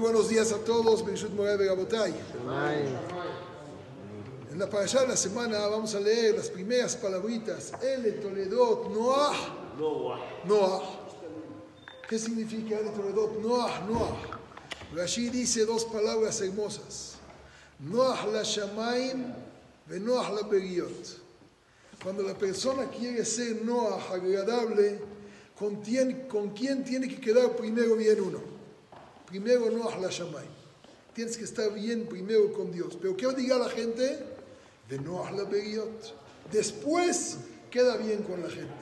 Muy buenos días a todos. En la parasha de la semana vamos a leer las primeras palabritas. El Toledot Noah. Noah. ¿Qué significa El Toledot Noah? Noah. Rashi dice dos palabras hermosas. Noah la Shamaim ve Noah la Beriot. Cuando la persona quiere ser Noah agradable, ¿con quién, ¿con quién tiene que quedar primero bien uno? Primero Noah la Shamaim. Tienes que estar bien primero con Dios. Pero ¿qué diga la gente? De Noah la. Después queda bien con la gente.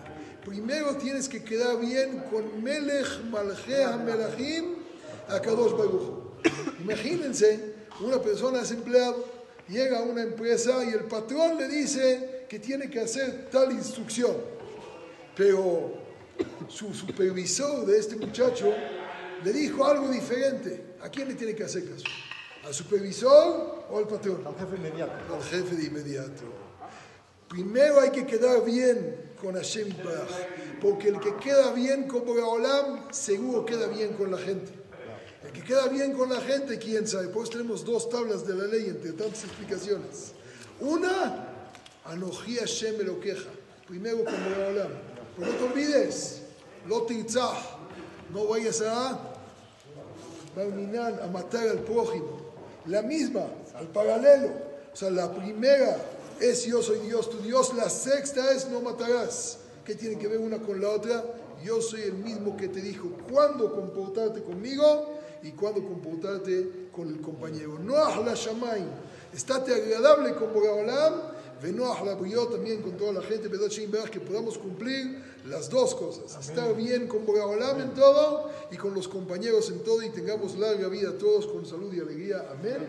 Primero tienes que quedar bien con Melech Malchea Melachim Akadosh Baruch. Imagínense, una persona es empleado, llega a una empresa y el patrón le dice que tiene que hacer tal instrucción. Pero su supervisor de este muchacho le dijo algo diferente. ¿A quién le tiene que hacer caso? ¿Al supervisor o al patrón? Al jefe inmediato. Al jefe de inmediato. Primero hay que quedar bien con Hashem Baraj, porque el que queda bien con Boraholam seguro queda bien con la gente. El que queda bien con la gente, quién sabe. Pues tenemos dos tablas de la ley entre tantas explicaciones. Una, Anoji Hashem lo queja. Primero con Boraholam. Pero no te olvides, lo tirzah. No vayas a a matar al prójimo. La misma, al paralelo. O sea, la primera es yo soy Dios, tu Dios. La sexta es no matarás. ¿Qué tiene que ver una con la otra? Yo soy el mismo que te dijo cuándo comportarte conmigo y cuándo comportarte con el compañero. No la shamay. Estate agradable con Bogaolam. Venoach la también con toda la gente, que podamos cumplir las dos cosas. Estar bien con Bogaolam en todo y con los compañeros en todo y tengamos larga vida todos con salud y alegría. Amén.